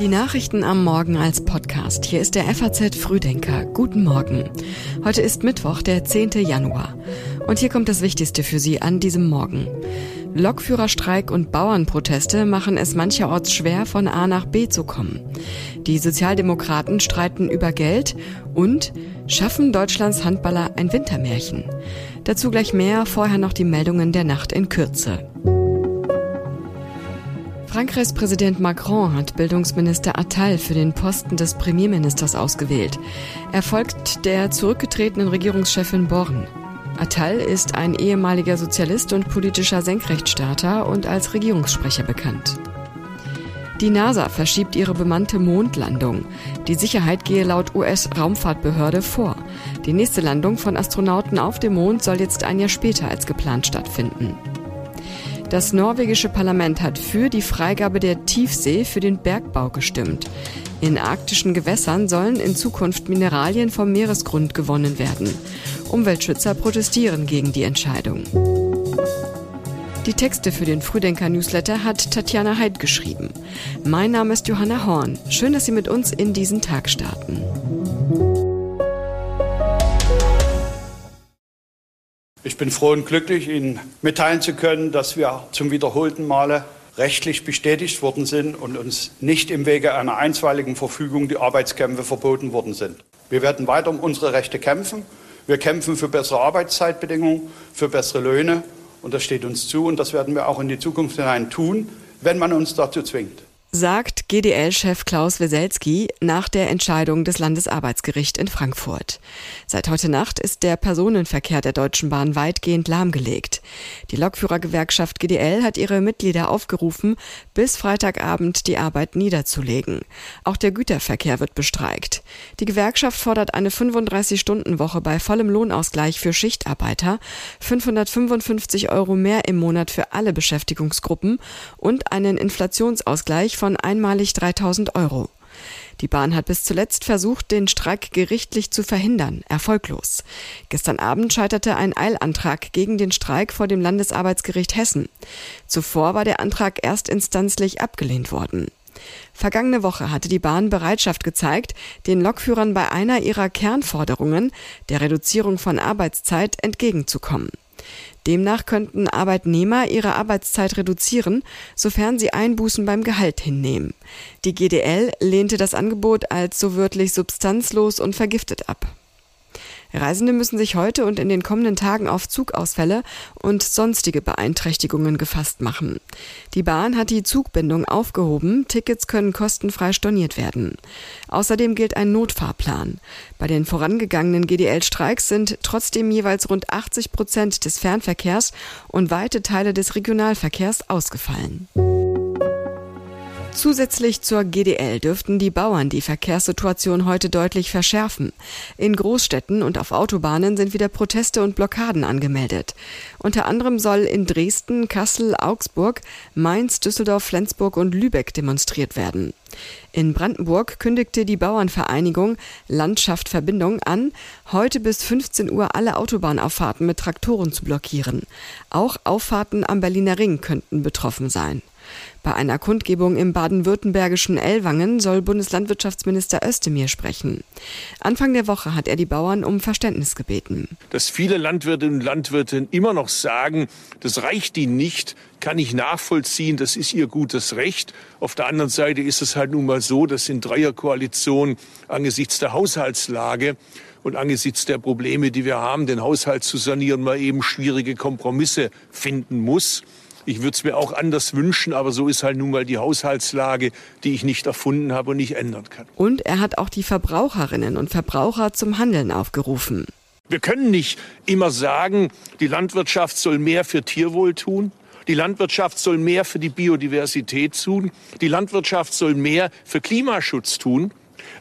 Die Nachrichten am Morgen als Podcast. Hier ist der FAZ Frühdenker. Guten Morgen. Heute ist Mittwoch, der 10. Januar. Und hier kommt das Wichtigste für Sie an diesem Morgen. Lokführerstreik und Bauernproteste machen es mancherorts schwer, von A nach B zu kommen. Die Sozialdemokraten streiten über Geld und schaffen Deutschlands Handballer ein Wintermärchen. Dazu gleich mehr, vorher noch die Meldungen der Nacht in Kürze. Frankreichs Präsident Macron hat Bildungsminister Attal für den Posten des Premierministers ausgewählt. Er folgt der zurückgetretenen Regierungschefin Born. Attal ist ein ehemaliger Sozialist und politischer Senkrechtstarter und als Regierungssprecher bekannt. Die NASA verschiebt ihre bemannte Mondlandung. Die Sicherheit gehe laut US-Raumfahrtbehörde vor. Die nächste Landung von Astronauten auf dem Mond soll jetzt ein Jahr später als geplant stattfinden. Das norwegische Parlament hat für die Freigabe der Tiefsee für den Bergbau gestimmt. In arktischen Gewässern sollen in Zukunft Mineralien vom Meeresgrund gewonnen werden. Umweltschützer protestieren gegen die Entscheidung. Die Texte für den Frühdenker-Newsletter hat Tatjana Heid geschrieben. Mein Name ist Johanna Horn. Schön, dass Sie mit uns in diesen Tag starten. Ich bin froh und glücklich, Ihnen mitteilen zu können, dass wir zum wiederholten Male rechtlich bestätigt worden sind und uns nicht im Wege einer einstweiligen Verfügung die Arbeitskämpfe verboten worden sind. Wir werden weiter um unsere Rechte kämpfen. Wir kämpfen für bessere Arbeitszeitbedingungen, für bessere Löhne und das steht uns zu und das werden wir auch in die Zukunft hinein tun, wenn man uns dazu zwingt sagt GDL-Chef Klaus Weselski nach der Entscheidung des Landesarbeitsgerichts in Frankfurt. Seit heute Nacht ist der Personenverkehr der Deutschen Bahn weitgehend lahmgelegt. Die Lokführergewerkschaft GDL hat ihre Mitglieder aufgerufen, bis Freitagabend die Arbeit niederzulegen. Auch der Güterverkehr wird bestreikt. Die Gewerkschaft fordert eine 35-Stunden-Woche bei vollem Lohnausgleich für Schichtarbeiter, 555 Euro mehr im Monat für alle Beschäftigungsgruppen und einen Inflationsausgleich von einmalig 3000 Euro. Die Bahn hat bis zuletzt versucht, den Streik gerichtlich zu verhindern, erfolglos. Gestern Abend scheiterte ein Eilantrag gegen den Streik vor dem Landesarbeitsgericht Hessen. Zuvor war der Antrag erstinstanzlich abgelehnt worden. Vergangene Woche hatte die Bahn Bereitschaft gezeigt, den Lokführern bei einer ihrer Kernforderungen, der Reduzierung von Arbeitszeit, entgegenzukommen. Demnach könnten Arbeitnehmer ihre Arbeitszeit reduzieren, sofern sie Einbußen beim Gehalt hinnehmen. Die GDL lehnte das Angebot als so wörtlich substanzlos und vergiftet ab. Reisende müssen sich heute und in den kommenden Tagen auf Zugausfälle und sonstige Beeinträchtigungen gefasst machen. Die Bahn hat die Zugbindung aufgehoben, Tickets können kostenfrei storniert werden. Außerdem gilt ein Notfahrplan. Bei den vorangegangenen GDL-Streiks sind trotzdem jeweils rund 80 Prozent des Fernverkehrs und weite Teile des Regionalverkehrs ausgefallen. Zusätzlich zur GDL dürften die Bauern die Verkehrssituation heute deutlich verschärfen. In Großstädten und auf Autobahnen sind wieder Proteste und Blockaden angemeldet. Unter anderem soll in Dresden, Kassel, Augsburg, Mainz, Düsseldorf, Flensburg und Lübeck demonstriert werden. In Brandenburg kündigte die Bauernvereinigung Landschaft Verbindung an, heute bis 15 Uhr alle Autobahnauffahrten mit Traktoren zu blockieren. Auch Auffahrten am Berliner Ring könnten betroffen sein. Bei einer Kundgebung im baden-württembergischen Ellwangen soll Bundeslandwirtschaftsminister Özdemir sprechen. Anfang der Woche hat er die Bauern um Verständnis gebeten. Dass viele Landwirtinnen und Landwirte immer noch sagen, das reicht ihnen nicht, kann ich nachvollziehen, das ist ihr gutes Recht. Auf der anderen Seite ist es halt nun mal so, dass in Dreierkoalition angesichts der Haushaltslage und angesichts der Probleme, die wir haben, den Haushalt zu sanieren, man eben schwierige Kompromisse finden muss. Ich würde es mir auch anders wünschen, aber so ist halt nun mal die Haushaltslage, die ich nicht erfunden habe und nicht ändern kann. Und er hat auch die Verbraucherinnen und Verbraucher zum Handeln aufgerufen. Wir können nicht immer sagen, die Landwirtschaft soll mehr für Tierwohl tun. Die Landwirtschaft soll mehr für die Biodiversität tun. Die Landwirtschaft soll mehr für Klimaschutz tun.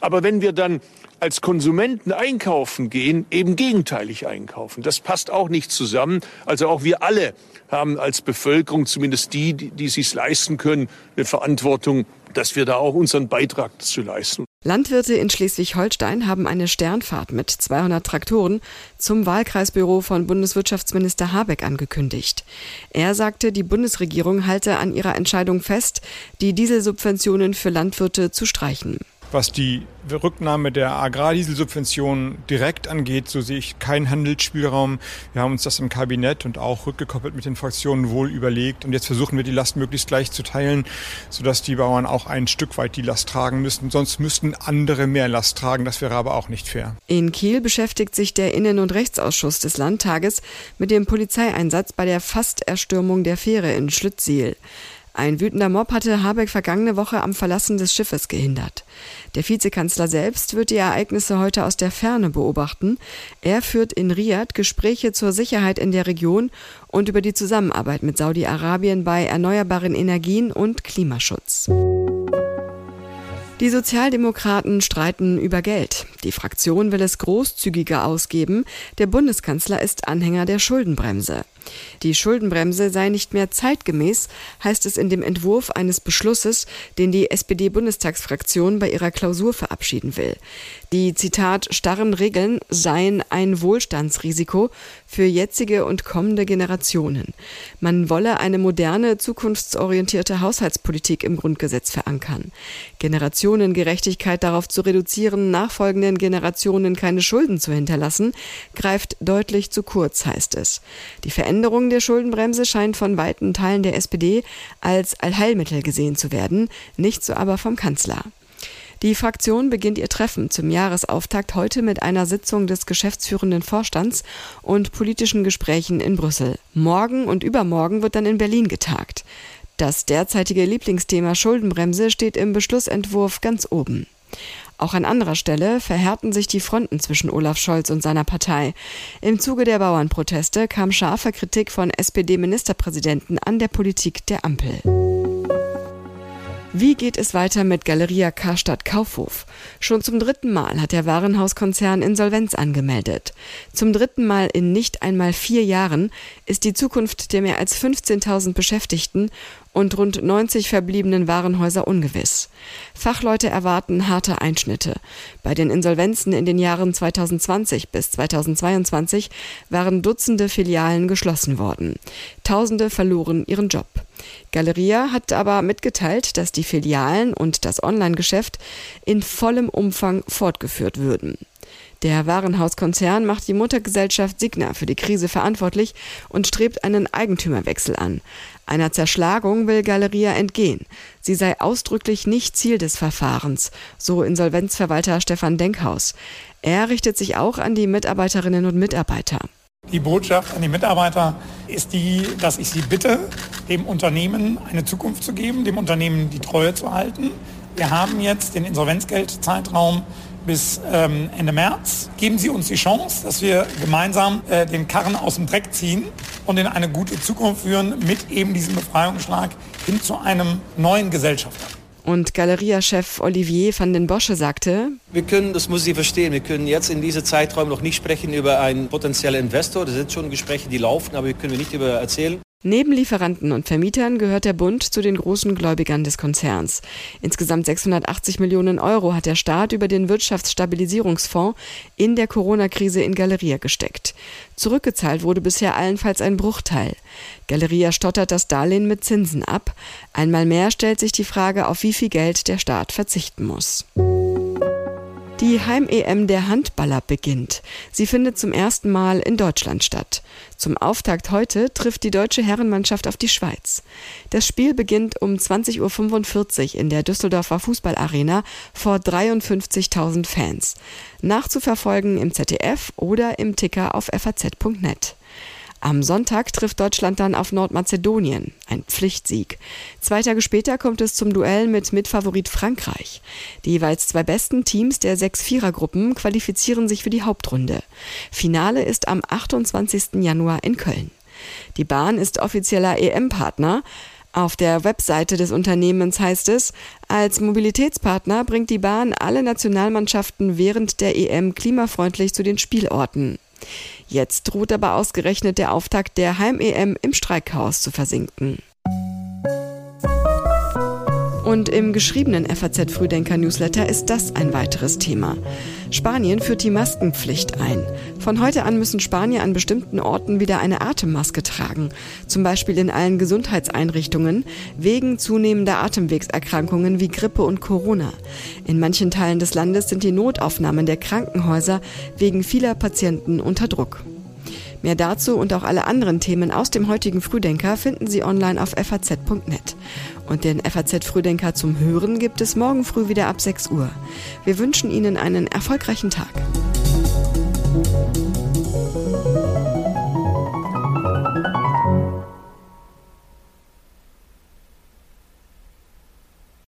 Aber wenn wir dann als Konsumenten einkaufen gehen, eben gegenteilig einkaufen. Das passt auch nicht zusammen. Also auch wir alle haben als Bevölkerung, zumindest die, die, die sich leisten können, eine Verantwortung, dass wir da auch unseren Beitrag zu leisten. Landwirte in Schleswig-Holstein haben eine Sternfahrt mit 200 Traktoren zum Wahlkreisbüro von Bundeswirtschaftsminister Habeck angekündigt. Er sagte, die Bundesregierung halte an ihrer Entscheidung fest, die Dieselsubventionen für Landwirte zu streichen. Was die Rücknahme der Agrardieselsubventionen direkt angeht, so sehe ich keinen Handelsspielraum. Wir haben uns das im Kabinett und auch rückgekoppelt mit den Fraktionen wohl überlegt. Und jetzt versuchen wir, die Last möglichst gleich zu teilen, sodass die Bauern auch ein Stück weit die Last tragen müssten. Sonst müssten andere mehr Last tragen. Das wäre aber auch nicht fair. In Kiel beschäftigt sich der Innen- und Rechtsausschuss des Landtages mit dem Polizeieinsatz bei der Fasterstürmung der Fähre in Schlüttsiel. Ein wütender Mob hatte Habeck vergangene Woche am Verlassen des Schiffes gehindert. Der Vizekanzler selbst wird die Ereignisse heute aus der Ferne beobachten. Er führt in Riyadh Gespräche zur Sicherheit in der Region und über die Zusammenarbeit mit Saudi-Arabien bei erneuerbaren Energien und Klimaschutz. Die Sozialdemokraten streiten über Geld. Die Fraktion will es großzügiger ausgeben. Der Bundeskanzler ist Anhänger der Schuldenbremse. Die Schuldenbremse sei nicht mehr zeitgemäß, heißt es in dem Entwurf eines Beschlusses, den die SPD-Bundestagsfraktion bei ihrer Klausur verabschieden will. Die Zitat starren Regeln seien ein Wohlstandsrisiko für jetzige und kommende Generationen. Man wolle eine moderne, zukunftsorientierte Haushaltspolitik im Grundgesetz verankern. Generationengerechtigkeit darauf zu reduzieren, nachfolgenden Generationen keine Schulden zu hinterlassen, greift deutlich zu kurz, heißt es. Die Veränderung der Schuldenbremse scheint von weiten Teilen der SPD als Allheilmittel gesehen zu werden, nicht so aber vom Kanzler. Die Fraktion beginnt ihr Treffen zum Jahresauftakt heute mit einer Sitzung des geschäftsführenden Vorstands und politischen Gesprächen in Brüssel. Morgen und übermorgen wird dann in Berlin getagt. Das derzeitige Lieblingsthema Schuldenbremse steht im Beschlussentwurf ganz oben. Auch an anderer Stelle verhärten sich die Fronten zwischen Olaf Scholz und seiner Partei. Im Zuge der Bauernproteste kam scharfe Kritik von SPD-Ministerpräsidenten an der Politik der Ampel. Wie geht es weiter mit Galeria Karstadt Kaufhof? Schon zum dritten Mal hat der Warenhauskonzern Insolvenz angemeldet. Zum dritten Mal in nicht einmal vier Jahren ist die Zukunft der mehr als 15.000 Beschäftigten und rund 90 verbliebenen Warenhäuser ungewiss. Fachleute erwarten harte Einschnitte. Bei den Insolvenzen in den Jahren 2020 bis 2022 waren Dutzende Filialen geschlossen worden. Tausende verloren ihren Job. Galeria hat aber mitgeteilt, dass die Filialen und das Online-Geschäft in vollem Umfang fortgeführt würden. Der Warenhauskonzern macht die Muttergesellschaft Signa für die Krise verantwortlich und strebt einen Eigentümerwechsel an. Einer Zerschlagung will Galeria entgehen. Sie sei ausdrücklich nicht Ziel des Verfahrens, so Insolvenzverwalter Stefan Denkhaus. Er richtet sich auch an die Mitarbeiterinnen und Mitarbeiter. Die Botschaft an die Mitarbeiter ist die, dass ich sie bitte, dem Unternehmen eine Zukunft zu geben, dem Unternehmen die Treue zu halten. Wir haben jetzt den Insolvenzgeldzeitraum bis ähm, Ende März. Geben Sie uns die Chance, dass wir gemeinsam äh, den Karren aus dem Dreck ziehen und in eine gute Zukunft führen mit eben diesem Befreiungsschlag hin zu einem neuen Gesellschafter. Und Galeria-Chef Olivier van den Bosche sagte, wir können, das muss Sie verstehen, wir können jetzt in diesem Zeitraum noch nicht sprechen über einen potenziellen Investor. Das sind schon Gespräche, die laufen, aber wir können nicht über erzählen. Neben Lieferanten und Vermietern gehört der Bund zu den großen Gläubigern des Konzerns. Insgesamt 680 Millionen Euro hat der Staat über den Wirtschaftsstabilisierungsfonds in der Corona-Krise in Galeria gesteckt. Zurückgezahlt wurde bisher allenfalls ein Bruchteil. Galeria stottert das Darlehen mit Zinsen ab. Einmal mehr stellt sich die Frage, auf wie viel Geld der Staat verzichten muss. Die Heim-EM der Handballer beginnt. Sie findet zum ersten Mal in Deutschland statt. Zum Auftakt heute trifft die deutsche Herrenmannschaft auf die Schweiz. Das Spiel beginnt um 20.45 Uhr in der Düsseldorfer Fußballarena vor 53.000 Fans. Nachzuverfolgen im ZDF oder im Ticker auf faz.net. Am Sonntag trifft Deutschland dann auf Nordmazedonien, ein Pflichtsieg. Zwei Tage später kommt es zum Duell mit Mitfavorit Frankreich. Die jeweils zwei besten Teams der sechs Vierergruppen qualifizieren sich für die Hauptrunde. Finale ist am 28. Januar in Köln. Die Bahn ist offizieller EM-Partner. Auf der Webseite des Unternehmens heißt es, als Mobilitätspartner bringt die Bahn alle Nationalmannschaften während der EM klimafreundlich zu den Spielorten. Jetzt droht aber ausgerechnet der Auftakt der Heim-EM im Streikchaos zu versinken. Und im geschriebenen FAZ Frühdenker Newsletter ist das ein weiteres Thema. Spanien führt die Maskenpflicht ein. Von heute an müssen Spanier an bestimmten Orten wieder eine Atemmaske tragen. Zum Beispiel in allen Gesundheitseinrichtungen wegen zunehmender Atemwegserkrankungen wie Grippe und Corona. In manchen Teilen des Landes sind die Notaufnahmen der Krankenhäuser wegen vieler Patienten unter Druck. Mehr dazu und auch alle anderen Themen aus dem heutigen Frühdenker finden Sie online auf faz.net. Und den FAZ Frühdenker zum Hören gibt es morgen früh wieder ab 6 Uhr. Wir wünschen Ihnen einen erfolgreichen Tag.